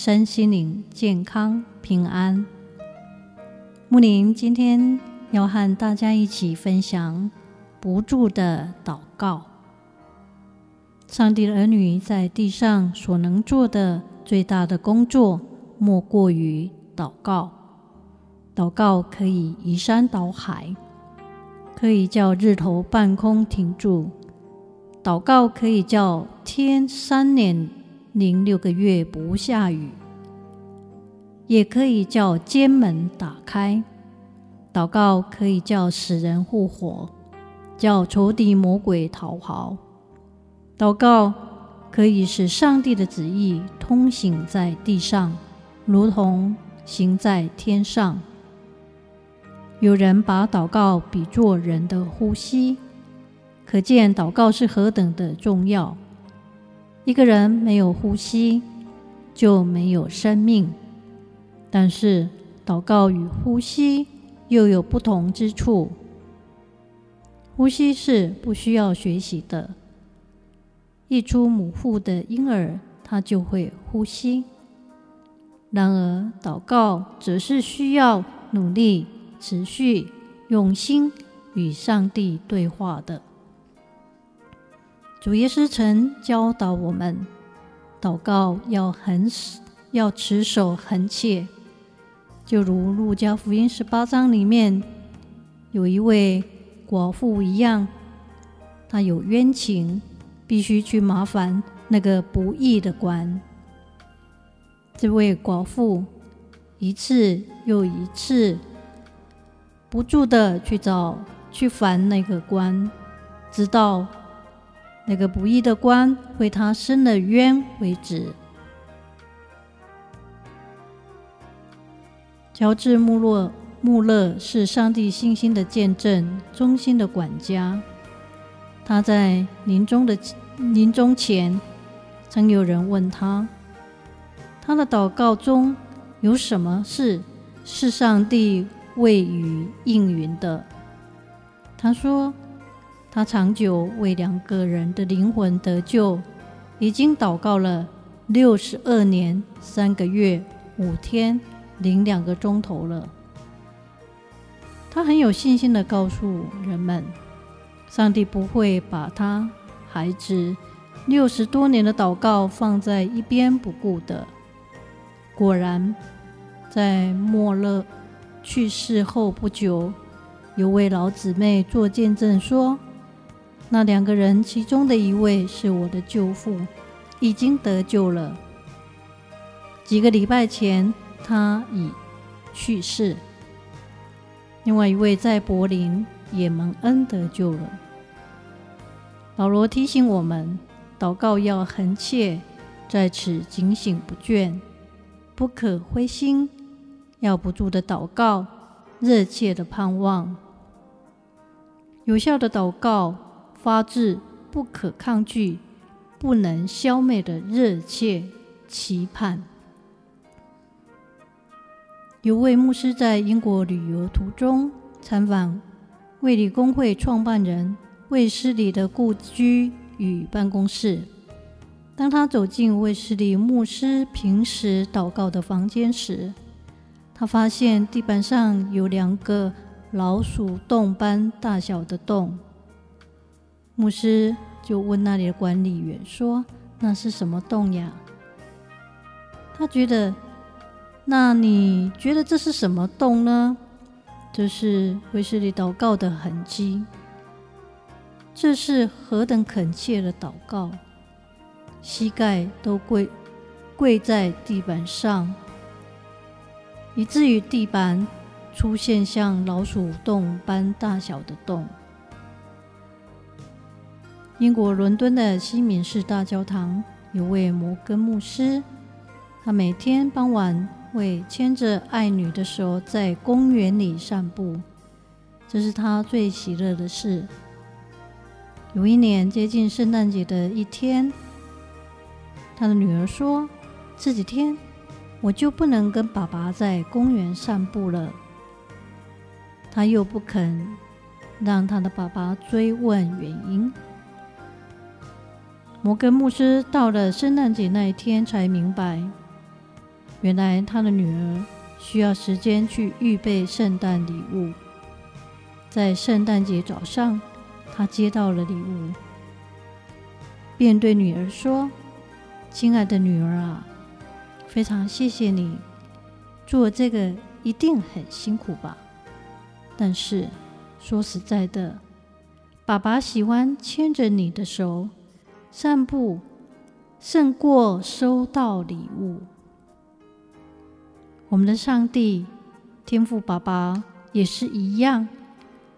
身心灵健康平安。木林今天要和大家一起分享不住的祷告。上帝的儿女在地上所能做的最大的工作，莫过于祷告。祷告可以移山倒海，可以叫日头半空停住；祷告可以叫天三年零六个月不下雨，也可以叫监门打开；祷告可以叫死人复活，叫仇敌魔鬼逃跑。祷告可以使上帝的旨意通行在地上，如同行在天上。有人把祷告比作人的呼吸，可见祷告是何等的重要。一个人没有呼吸，就没有生命。但是祷告与呼吸又有不同之处。呼吸是不需要学习的。一出母腹的婴儿，他就会呼吸。然而，祷告则是需要努力、持续、用心与上帝对话的。主耶稣曾教导我们，祷告要恒要持守恒切，就如路加福音十八章里面有一位寡妇一样，她有冤情。必须去麻烦那个不义的官。这位寡妇一次又一次不住的去找、去烦那个官，直到那个不义的官为他伸了冤为止。乔治·穆勒穆勒是上帝信心的见证，忠心的管家。他在临终的临终前，曾有人问他：他的祷告中有什么事是上帝未予应允的？他说：他长久为两个人的灵魂得救，已经祷告了六十二年三个月五天零两个钟头了。他很有信心的告诉人们。上帝不会把他孩子六十多年的祷告放在一边不顾的。果然，在莫勒去世后不久，有位老姊妹做见证说：“那两个人其中的一位是我的舅父，已经得救了。几个礼拜前他已去世。另外一位在柏林。”也蒙恩得救了。保罗提醒我们，祷告要恒切，在此警醒不倦，不可灰心，要不住的祷告，热切的盼望。有效的祷告发自不可抗拒、不能消灭的热切期盼。有位牧师在英国旅游途中参访。卫理公会创办人卫斯理的故居与办公室。当他走进卫斯理牧师平时祷告的房间时，他发现地板上有两个老鼠洞般大小的洞。牧师就问那里的管理员说：“那是什么洞呀？”他觉得，那你觉得这是什么洞呢？这是卫斯理祷告的痕迹。这是何等恳切的祷告，膝盖都跪跪在地板上，以至于地板出现像老鼠洞般大小的洞。英国伦敦的西敏寺大教堂有位摩根牧师，他每天傍晚会牵着爱女的手在公园里散步，这是他最喜乐的事。有一年接近圣诞节的一天，他的女儿说：“这几天我就不能跟爸爸在公园散步了。”他又不肯让他的爸爸追问原因。摩根牧师到了圣诞节那一天才明白，原来他的女儿需要时间去预备圣诞礼物。在圣诞节早上，他接到了礼物，便对女儿说：“亲爱的女儿啊，非常谢谢你，做这个一定很辛苦吧？但是说实在的，爸爸喜欢牵着你的手。”散步胜过收到礼物。我们的上帝天父爸爸也是一样，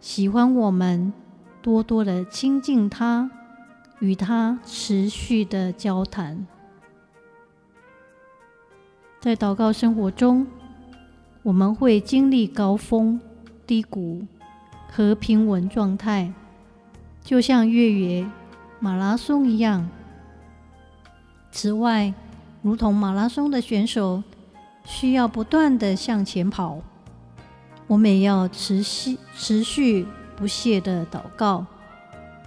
喜欢我们多多的亲近他，与他持续的交谈。在祷告生活中，我们会经历高峰、低谷和平稳状态，就像月圆。马拉松一样。此外，如同马拉松的选手需要不断地向前跑，我们也要持续、持续不懈地祷告。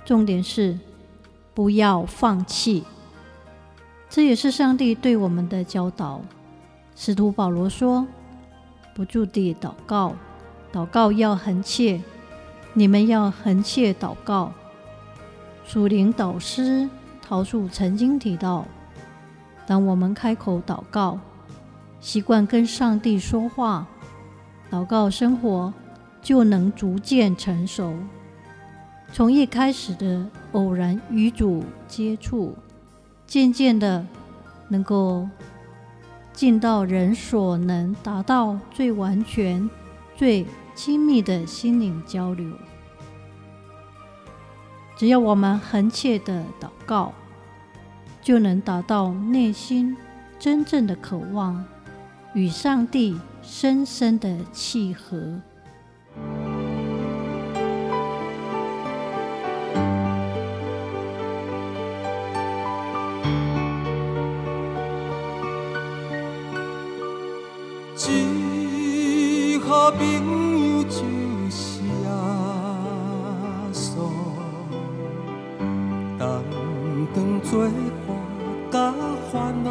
重点是不要放弃。这也是上帝对我们的教导。使徒保罗说：“不住地祷告，祷告要恒切。你们要恒切祷告。”属灵导师陶恕曾经提到，当我们开口祷告，习惯跟上帝说话，祷告生活就能逐渐成熟。从一开始的偶然与主接触，渐渐的能够进到人所能达到最完全、最亲密的心灵交流。只要我们恒切的祷告，就能达到内心真正的渴望，与上帝深深的契合。做伴甲烦恼，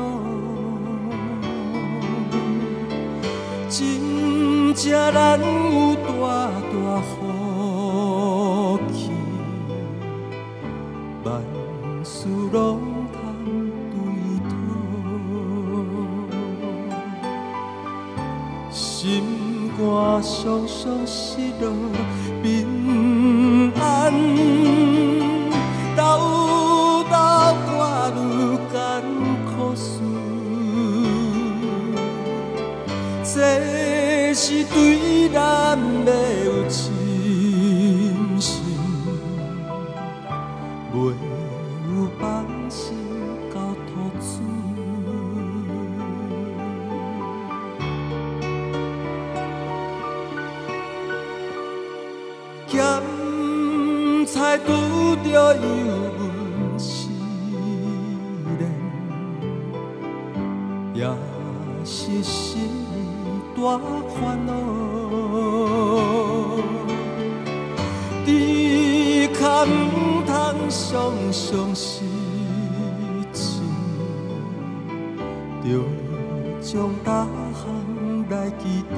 真正难有大大福气，万事拢通对讨，心肝常常失落平安。没有放心交托主。咸菜拄着油温时冷，也是心。大烦恼，只可唔通常常失志，着将大项来祈祷，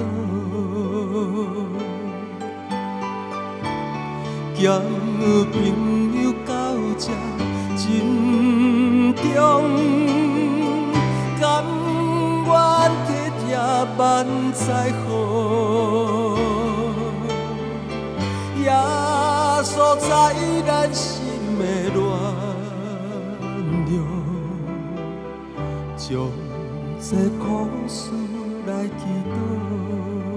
交朋友到这真重。万载好，耶稣在咱将这苦事来祈祷。